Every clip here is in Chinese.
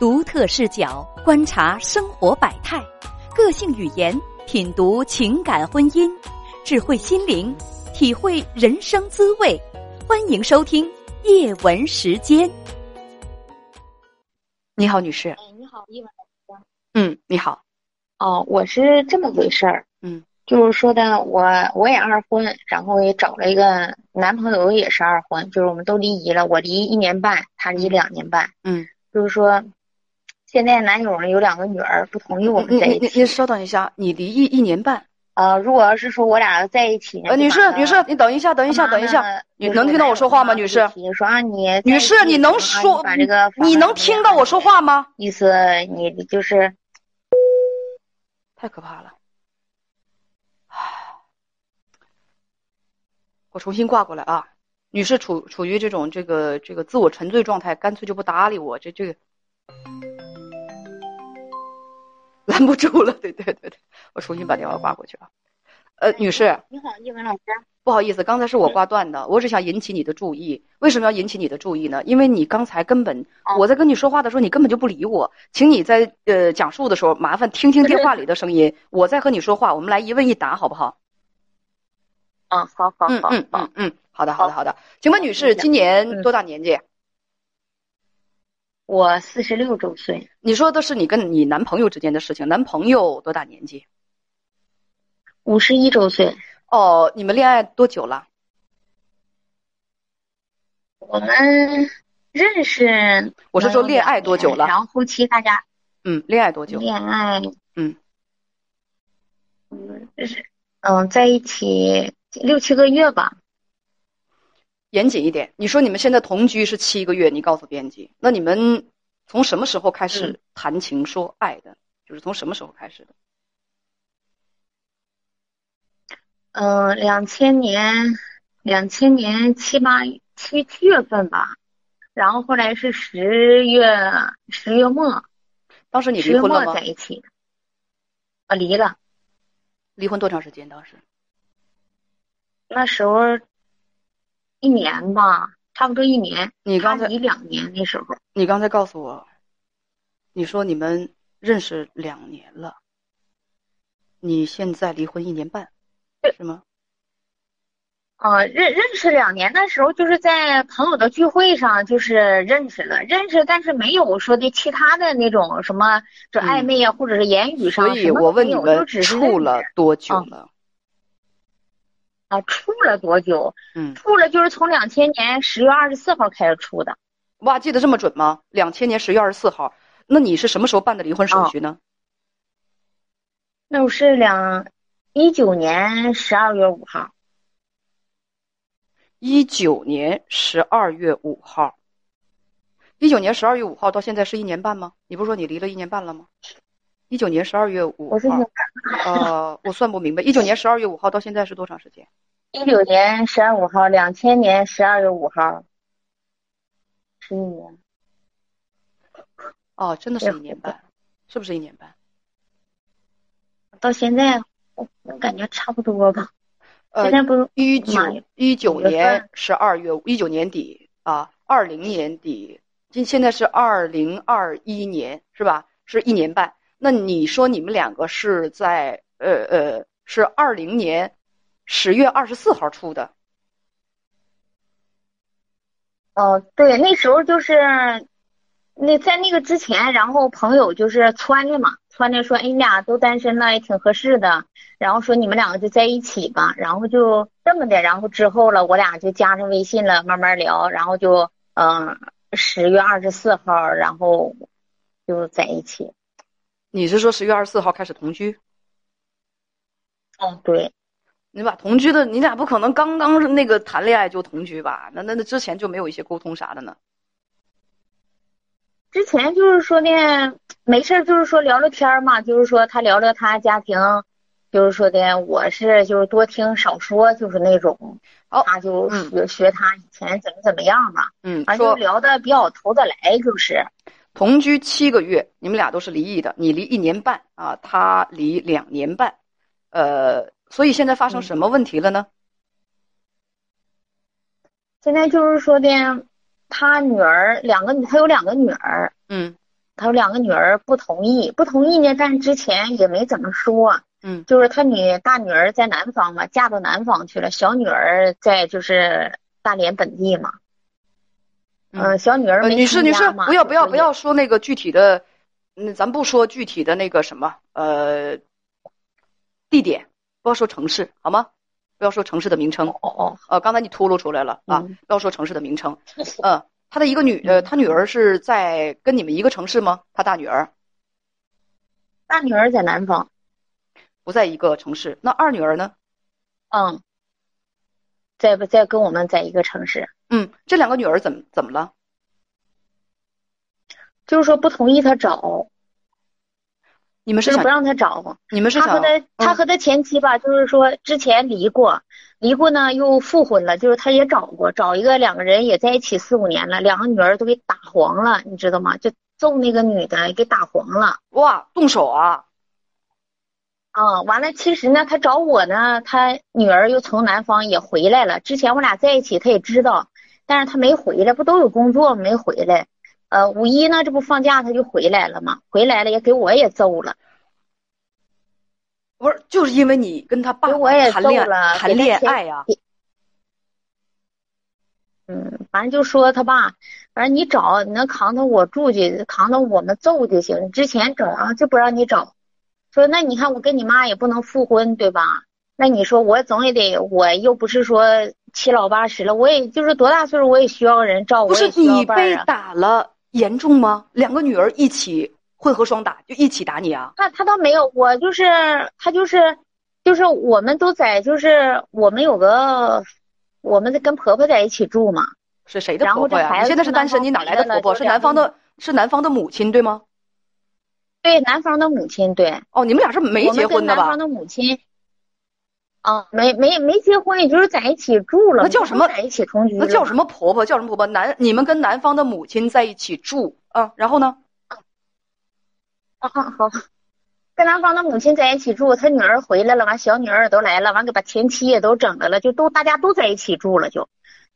独特视角观察生活百态，个性语言品读情感婚姻，智慧心灵体会人生滋味。欢迎收听叶文时间。你好，女士。哎，你好，叶文老师。嗯，你好。哦，我是这么回事儿。嗯，就是说的，我我也二婚，然后也找了一个男朋友，也是二婚，就是我们都离异了。我离一年半，他离两年半。嗯，就是说。现在男友呢有两个女儿，不同意我们在一起。稍等一下，你离异一年半。呃，如果要是说我俩要在一起，呃，女士女士，你等一下，等一下，等一下，你能听到我说话吗，女士？你说啊，你女士，你能说把这个你能听到我说话吗？意思你就是太可怕了。我重新挂过来啊，女士处处于这种这个这个自我沉醉状态，干脆就不搭理我，这这个。拦不住了，对对对对，我重新把电话挂过去啊。呃，女士，你好，叶文老师，不好意思，刚才是我挂断的，我只想引起你的注意。为什么要引起你的注意呢？因为你刚才根本我在跟你说话的时候，你根本就不理我。请你在呃讲述的时候，麻烦听听电话里的声音，我在和你说话，我们来一问一答，好不好？嗯，好好好，嗯嗯嗯嗯，好的好的好的。请问女士今年多大年纪？我四十六周岁。你说的是你跟你男朋友之间的事情，男朋友多大年纪？五十一周岁。哦，你们恋爱多久了？我们认识。我是说恋爱多久了？然后后期大家。嗯，恋爱多久？恋爱。嗯。嗯，就是嗯，在一起六七个月吧。严谨一点，你说你们现在同居是七个月，你告诉编辑，那你们从什么时候开始谈情说爱的？就是从什么时候开始的？嗯，两千年，两千年七八七七月份吧，然后后来是十月十月末，当时你离婚了吗？在一起，啊，离了。离婚多长时间？当时？那时候。一年吧，差不多一年。你刚才一两年那时候，你刚才告诉我，你说你们认识两年了，你现在离婚一年半，是吗？啊，认认识两年的时候，就是在朋友的聚会上，就是认识了，认识，但是没有说的其他的那种什么，这暧昧啊，或者是言语上，所以我问你们处了多久了？啊，处了多久？嗯，处了就是从两千年十月二十四号开始处的。哇，记得这么准吗？两千年十月二十四号，那你是什么时候办的离婚手续呢？那我是两一九年十二月五号。一九年十二月五号，一九年十二月五号到现在是一年半吗？你不是说你离了一年半了吗？一九年十二月五号，呃，我算不明白。一九年十二月五号到现在是多长时间？一九年十二五号，两千年十二月五号，十一年。哦，真的是一年半，是不是一年半？到现在我我感觉差不多吧。呃，现在不一九一九年十二月一九年底啊，二零年底，今现在是二零二一年是吧？是一年半。那你说你们两个是在呃呃是二零年十月二十四号出的？哦，对，那时候就是那在那个之前，然后朋友就是撺的嘛，撺的说，哎，你俩都单身了，也挺合适的，然后说你们两个就在一起吧，然后就这么的，然后之后了，我俩就加上微信了，慢慢聊，然后就嗯十月二十四号，然后就在一起。你是说十月二十四号开始同居？哦，对，你把同居的，你俩不可能刚刚那个谈恋爱就同居吧？那那那之前就没有一些沟通啥的呢？之前就是说呢，没事儿就是说聊聊天嘛，就是说他聊聊他家庭，就是说的我是就是多听少说，就是那种，他就学学他以前怎么怎么样嘛，嗯，反正就聊的比较投得来，就是。同居七个月，你们俩都是离异的，你离一年半啊，他离两年半，呃，所以现在发生什么问题了呢？现在就是说的，他女儿两个，他有两个女儿，嗯，他有两个女儿不同意，不同意呢，但是之前也没怎么说。嗯，就是他女大女儿在南方嘛，嫁到南方去了，小女儿在就是大连本地嘛。嗯，小女儿呃，女士女士，不要不要不要说那个具体的，嗯，咱不说具体的那个什么呃地点，不要说城市好吗？不要说城市的名称。哦哦，呃，刚才你秃噜出来了啊，嗯不要说城市的名称。嗯，他的一个女呃，他女儿是在跟你们一个城市吗？他大女儿大女儿在南方。不在一个城市，那二女儿呢？嗯，在不在跟我们在一个城市？嗯，这两个女儿怎么怎么了？就是说不同意他找，你们是不让他找。你们是他和他他嗯和他前妻吧，就是说之前离过，离过呢又复婚了，就是他也找过，找一个两个人也在一起四五年了，两个女儿都给打黄了，你知道吗？就揍那个女的给打黄了。哇动手啊？啊，完了，其实呢，他找我呢，他女儿又从南方也回来了。之前我俩在一起，他也知道，但是他没回来，不都有工作没回来。呃，五一呢，这不放假他就回来了嘛，回来了也给我也揍了，不是，就是因为你跟他爸给我也谈恋揍了谈恋爱呀、嗯，反正就说他爸，反正你找你能扛到我住去，扛到我们揍就行。之前找啊，就不让你找，说那你看我跟你妈也不能复婚，对吧？那你说我总也得，我又不是说七老八十了，我也就是多大岁数我也需要人照顾，不是你被。打了严重吗？两个女儿一起混合双打，就一起打你啊？他他倒没有，我就是他就是就是我们都在，就是我们有个我们在跟婆婆在一起住嘛，是谁的婆婆呀？现在是单身，你哪来的婆婆？是男方的，是男方的母亲对吗？对男方的母亲对。哦，你们俩是没结婚的吧男方？的母亲，啊，没没没结婚，也就是在一起住了。那叫什么在一起同居那叫什么婆婆？叫什么婆婆？男，你们跟男方的母亲在一起住啊？然后呢？啊？好，跟男方的母亲在一起住，他女儿回来了，完小女儿也都来了，完给把前妻也都整来了，就都大家都在一起住了就，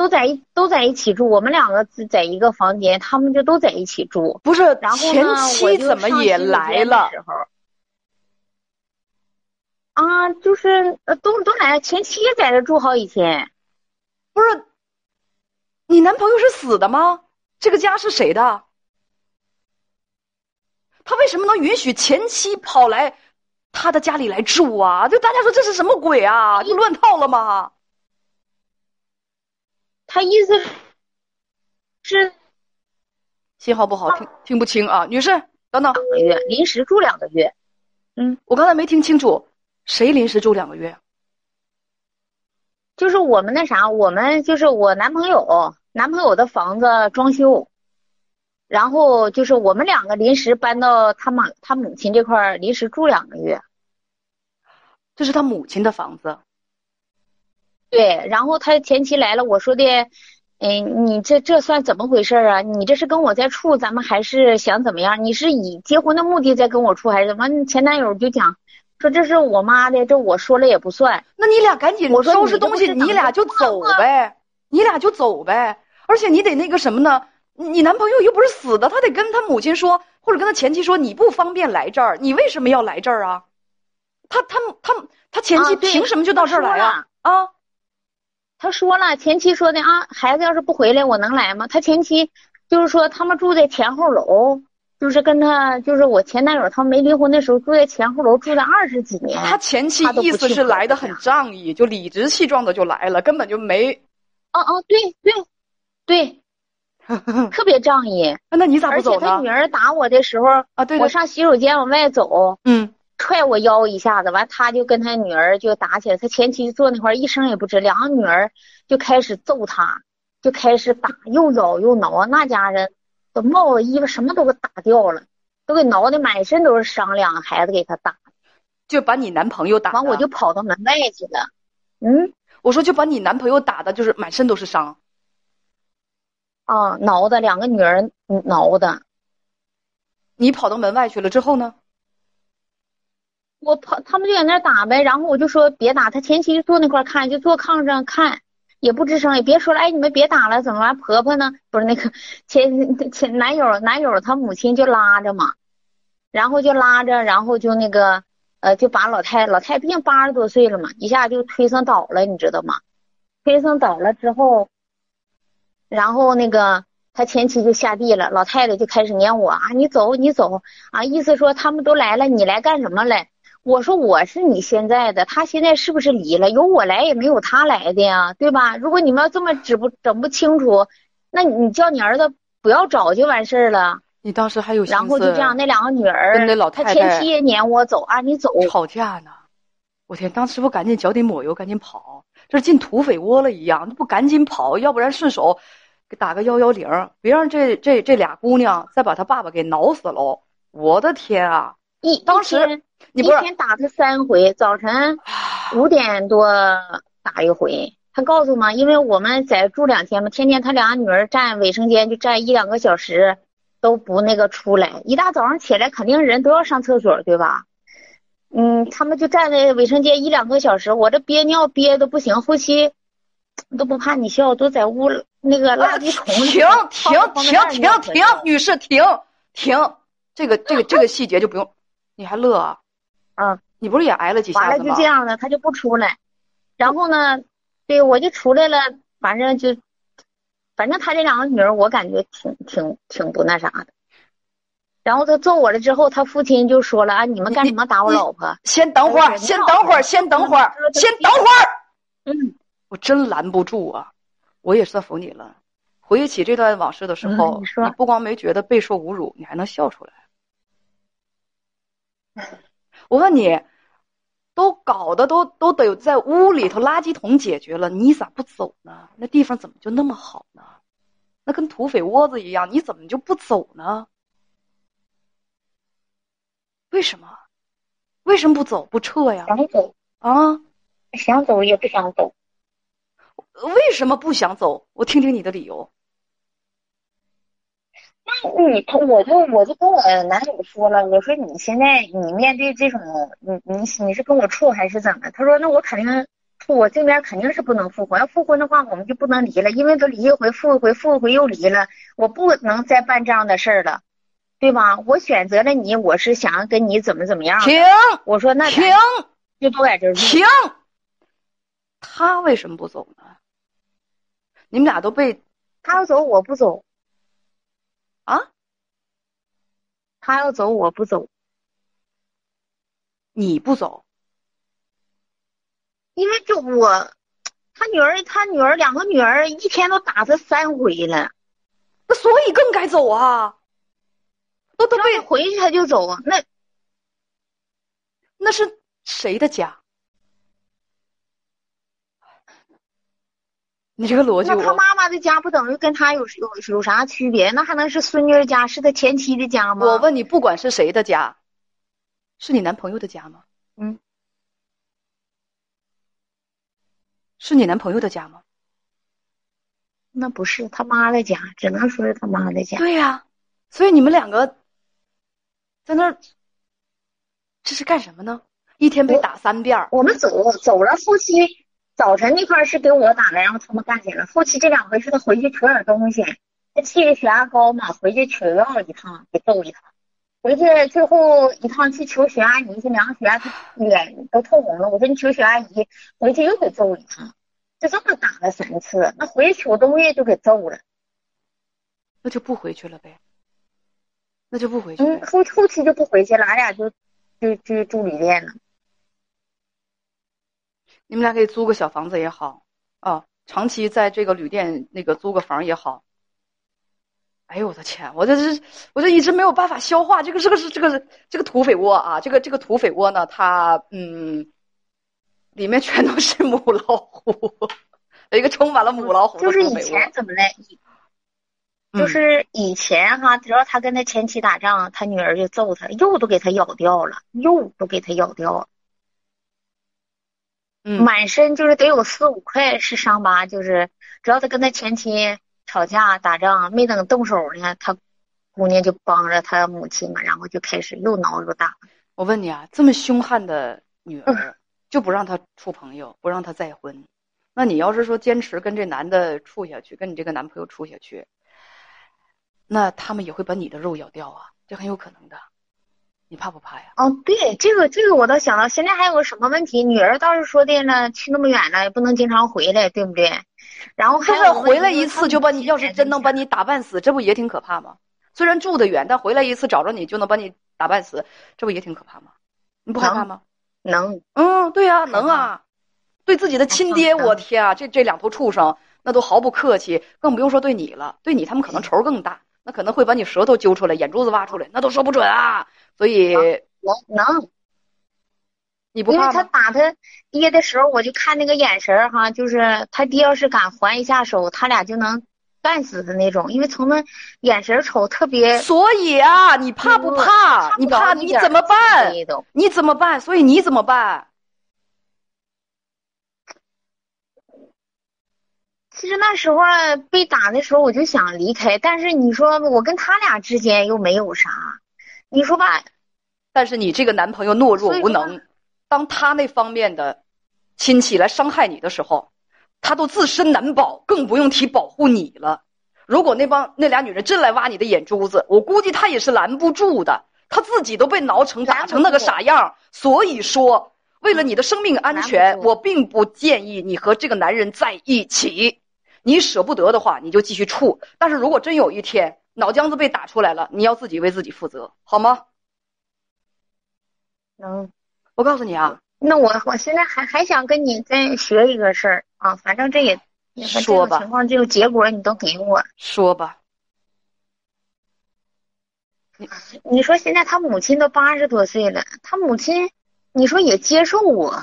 都在一都在一起住。我们两个自在一个房间，他们就都在一起住。不是然后前妻怎么也来了？啊，就是呃都都来了，前妻也在这住好几天。不是，你男朋友是死的吗？这个家是谁的？他为什么能允许前妻跑来他的家里来住啊？就大家说这是什么鬼啊？就乱套了吗？他意思是信号不好，听听不清啊，女士，等等，两个月，临时住两个月。嗯我刚才没听清楚，谁临时住两个月？就是我们那啥，我们就是我男朋友，男朋友的房子装修，然后就是我们两个临时搬到他妈他母亲这块儿临时住两个月。这是他母亲的房子。对，然后他前妻来了，我说的，嗯，你这这算怎么回事啊？你这是跟我在处，咱们还是想怎么样？你是以结婚的目的在跟我处，还是怎么？前男友就讲说这是我妈的，这我说了也不算。那你俩赶紧收拾东西，你俩就走呗，你俩就走呗。而且你得那个什么呢？你你男朋友又不是死的，他得跟他母亲说，或者跟他前妻说，你不方便来这儿，你为什么要来这儿啊？他他他他前妻凭什么就到这儿来呀、啊？他说了，前妻说的啊，孩子要是不回来，我能来吗？他前妻就是说他们住在前后楼，就是跟他就是我前男友他们没离婚的时候住在前后楼住了二十几年。他前妻意思是来的很仗义，就理直气壮的就来了，根本就没。哦哦，对对对，特别仗义。那你咋不而且他女？儿打我的时候，啊，对我，上洗手间往外走，嗯，踹我腰一下子，完他就跟他女儿就打起来。他前妻坐那块儿一声也不吱，两个女儿就开始揍他，就开始打，又咬又挠，那家人都帽子、衣服什么都给打掉了，都给挠的满身都是伤，两个孩子给他打，就把你男朋友打。完我就跑到门外去了。嗯，我说就把你男朋友打的，就是满身都是伤。啊，挠的两个女儿嗯挠的，你跑到门外去了之后呢？我跑，他们就在那打呗，然后我就说别打，他前妻就坐那块看，就坐炕上看，也不吱声，也别说了，哎，你们别打了，怎么了？婆婆呢？不是那个前 前男友，男友他母亲就拉着嘛，然后就拉着，然后就那个呃，就把老太老太毕竟八十多岁了嘛，一下就推上倒了，你知道吗？推上倒了之后，然后那个他前妻就下地了，老太太就开始撵我啊，你走你走啊，意思说他们都来了，你来干什么来？我说我是你现在的，他现在是不是离了？有我来也没有他来的呀，对吧？如果你们要这么指不整不清楚，那你叫你儿子不要找就完事儿了。你当时还有然后就这样，那两个女儿，跟那老太太，他前妻也撵我走啊，你走。吵架呢，我天！当时不赶紧脚底抹油，赶紧跑，这进土匪窝了一样，不赶紧跑，要不然顺手给打个幺幺零，别让这这这俩姑娘再把他爸爸给挠死喽！我的天啊！一当时。一天打他三回，早晨五点多打一回。他告诉嘛，因为我们在住两天嘛，天天他俩女儿站卫生间就站一两个小时，都不那个出来。一大早上起来，肯定人都要上厕所，对吧？嗯，他们就站在卫生间一两个小时，我这憋尿憋的不行，后期都不怕你笑，都在屋那个垃圾桶里。停停停停停，女士停停，这个这个这个细节就不用，你还乐啊？嗯，你不是也挨了几下完了就这样的，他就不出来。然后呢，对我就出来了，反正就，反正他这两个女儿，我感觉挺挺挺不那啥的。然后他揍我了之后，他父亲就说了啊，你们干什么打我老婆？先等会儿，先等会儿，先等会儿，先等会儿。嗯，我真拦不住啊，我也算服你了。回忆起这段往事的时候，你说你不光没觉得备受侮辱，你还能笑出来。我问你，都搞得都都得在屋里头垃圾桶解决了，你咋不走呢？那地方怎么就那么好呢？那跟土匪窝子一样，你怎么就不走呢？为什么？为什么不走不撤呀？想走啊？想走也不想走。为什么不想走？我听听你的理由。你他我就我就跟我男友说了，我说你现在你面对这种你你你是跟我处还是怎么？他说那我肯定处，我这边肯定是不能复婚，要复婚的话我们就不能离了，因为都离一回复一回复一回又离了，我不能再办这样的事儿了，对吧？我选择了你，我是想要跟你怎么怎么样？停！我说那停，就都在这停。他为什么不走呢？你们俩都被他要走，我不走。啊，他要走，我不走。你不走，因为就我，他女儿，他女儿两个女儿一天都打他三回了，那所以更该走啊。都都被回去他就走啊，那那是谁的家？你这个逻辑，那他妈妈的家不等于跟他有有有啥区别？那还能是孙女的家，是他前妻的家吗？我问你，不管是谁的家，是你男朋友的家吗？嗯，是你男朋友的家吗？那不是他妈的家，只能说是他妈的家。对呀，所以你们两个在那儿，这是干什么呢？一天被打三遍。我们走走了，夫妻。早晨那块是给我打的，然后他们干起来了。后期这两回是他回去取点东西，他气着血压高嘛，回去取药一趟，给揍一趟。回去最后一趟去求血压仪，去量血压，他脸都透红了。我说你求血压仪，回去又给揍一趟，就这么打了三次。那回去取东西就给揍了，那就不回去了呗。那就不回去。嗯，后后期就不回去了，俺俩就就就住旅店了。你们俩可以租个小房子也好，啊，长期在这个旅店那个租个房也好。哎呦我的天，我这是我这一直没有办法消化这个这个是这个这个土匪窝啊，这个这个土匪窝呢，它嗯，里面全都是母老虎，一个充满了母老虎就是以前怎么嘞？就是以前哈，只要他跟他前妻打仗，他女儿就揍他，肉都给他咬掉了，肉都给他咬掉了。满身就是得有四五块是伤疤，就是只要他跟他前妻吵架打仗，没等动手呢，他姑娘就帮着他母亲嘛，然后就开始又挠又打。我问你啊，这么凶悍的女儿，就不让他处朋友，不让他再婚，那你要是说坚持跟这男的处下去，跟你这个男朋友处下去，那他们也会把你的肉咬掉啊，这很有可能的。你怕不怕呀？哦，对，这个这个我倒想到，现在还有个什么问题？女儿倒是说的呢，去那么远了也不能经常回来，对不对？然后还是回来一次就把你，要是真能把你打半死，这不也挺可怕吗？虽然住得远，但回来一次找着你就能把你打半死，这不也挺可怕吗？你不害怕吗？能，嗯，对呀，能啊。对自己的亲爹，我天啊，这这两头畜生那都毫不客气，更不用说对你了。对你，他们可能仇更大，那可能会把你舌头揪出来，眼珠子挖出来，那都说不准啊。所以能能，你不因为他打他爹的时候，我就看那个眼神儿哈，就是他爹要是敢还一下手，他俩就能干死的那种。因为从那眼神瞅特别。所以啊，你怕不怕？你怕你怎么办？你怎么办？所以你怎么办？其实那时候被打的时候，我就想离开，但是你说我跟他俩之间又没有啥，你说吧。但是你这个男朋友懦弱无能，当他那方面的亲戚来伤害你的时候，他都自身难保，更不用提保护你了。如果那帮那俩女人真来挖你的眼珠子，我估计他也是拦不住的。他自己都被挠成打成那个傻样，所以说为了你的生命安全，我并不建议你和这个男人在一起。你舍不得的话，你就继续处。但是如果真有一天脑浆子被打出来了，你要自己为自己负责，好吗？能。我告诉你啊，那我我现在还还想跟你再学一个事儿啊，反正这也说吧，情况这个结果你都给我说吧。你你说现在他母亲都八十多岁了，他母亲你说也接受我，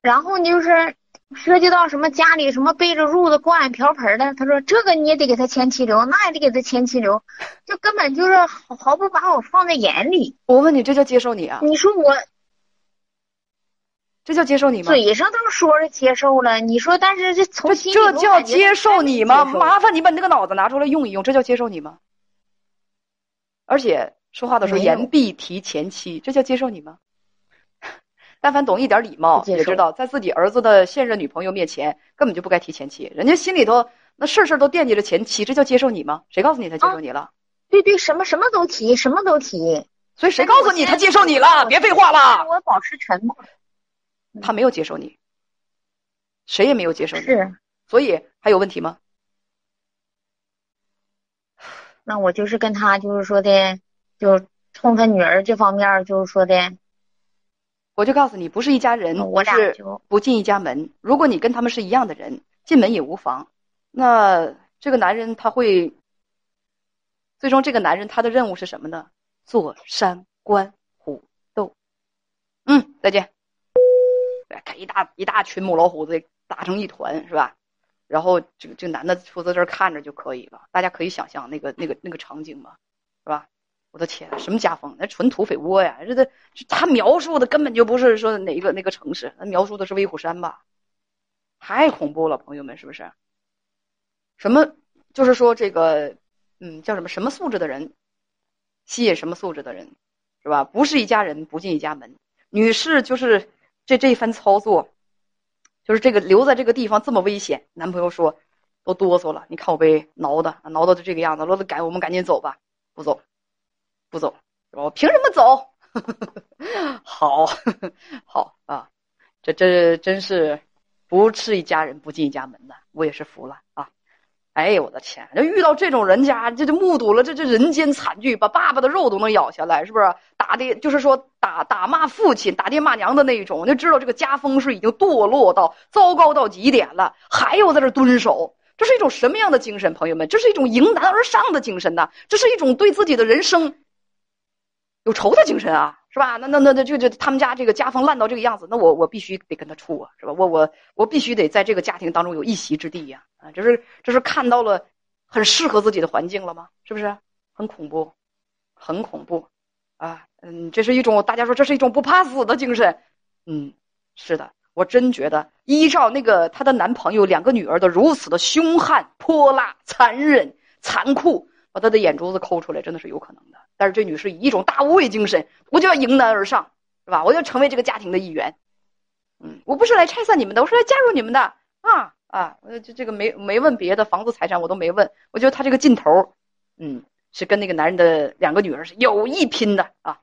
然后就是。涉及到什么家里什么背着褥子、锅碗瓢盆的，他说这个你也得给他前妻留，那也得给他前妻留，就根本就是毫毫不把我放在眼里。我问你，这叫接受你啊？你说我，这叫接受你吗？嘴上这么说着接受了，你说但是这从心这叫接受你吗？麻烦你把你那个脑子拿出来用一用，这叫接受你吗？而且说话的时候言必提前妻，这叫接受你吗？但凡懂一点礼貌，也知道在自己儿子的现任女朋友面前，根本就不该提前妻。人家心里头那事事都惦记着前妻，这叫接受你吗？谁告诉你他接受你了？对对，什么什么都提，什么都提。所以谁告诉你他接受你了？别废话了。我保持沉默。他没有接受你，谁也没有接受你。是。所以还有问题吗？那我就是跟他就是说的，就冲他女儿这方面就是说的。我就告诉你，不是一家人，我是不进一家门。如果你跟他们是一样的人，进门也无妨。那这个男人他会，最终这个男人他的任务是什么呢？坐山观虎斗。嗯，再见。看一大一大群母老虎子打成一团，是吧？然后这个这个男的负责这看着就可以了。大家可以想象那个那个那个场景嘛，是吧？我的天，什么家风？那纯土匪窝呀！这这他描述的根本就不是说哪一个那个城市，他描述的是威虎山吧？太恐怖了，朋友们，是不是？什么？就是说这个，嗯，叫什么？什么素质的人吸引什么素质的人，是吧？不是一家人不进一家门。女士就是这这一番操作，就是这个留在这个地方这么危险。男朋友说都哆嗦了，你看我被挠的，挠的就这个样子，说赶我们赶紧走吧，不走。不走，我凭什么走？好，好啊，这这真是不是一家人不进一家门的，我也是服了啊！哎呦我的天，这遇到这种人家，这就目睹了这这人间惨剧，把爸爸的肉都能咬下来，是不是？打的，就是说打打骂父亲、打爹骂娘的那一种，就知道这个家风是已经堕落到糟糕到极点了，还有在这蹲守，这是一种什么样的精神？朋友们，这是一种迎难而上的精神呐，这是一种对自己的人生。有仇的精神啊，是吧？那那那那就就他们家这个家风烂到这个样子，那我我必须得跟他处啊，是吧？我我我必须得在这个家庭当中有一席之地呀！啊，这是这是看到了很适合自己的环境了吗？是不是？很恐怖，很恐怖，啊，嗯，这是一种大家说这是一种不怕死的精神，嗯，是的，我真觉得依照那个她的男朋友两个女儿的如此的凶悍、泼辣、残忍、残酷，把他的眼珠子抠出来，真的是有可能的。但是这女士以一种大无畏精神，我就要迎难而上，是吧？我要成为这个家庭的一员。嗯，我不是来拆散你们的，我是来加入你们的啊！啊，我就这个没没问别的房子财产我都没问，我觉得他这个劲头，嗯，是跟那个男人的两个女儿是有一拼的啊。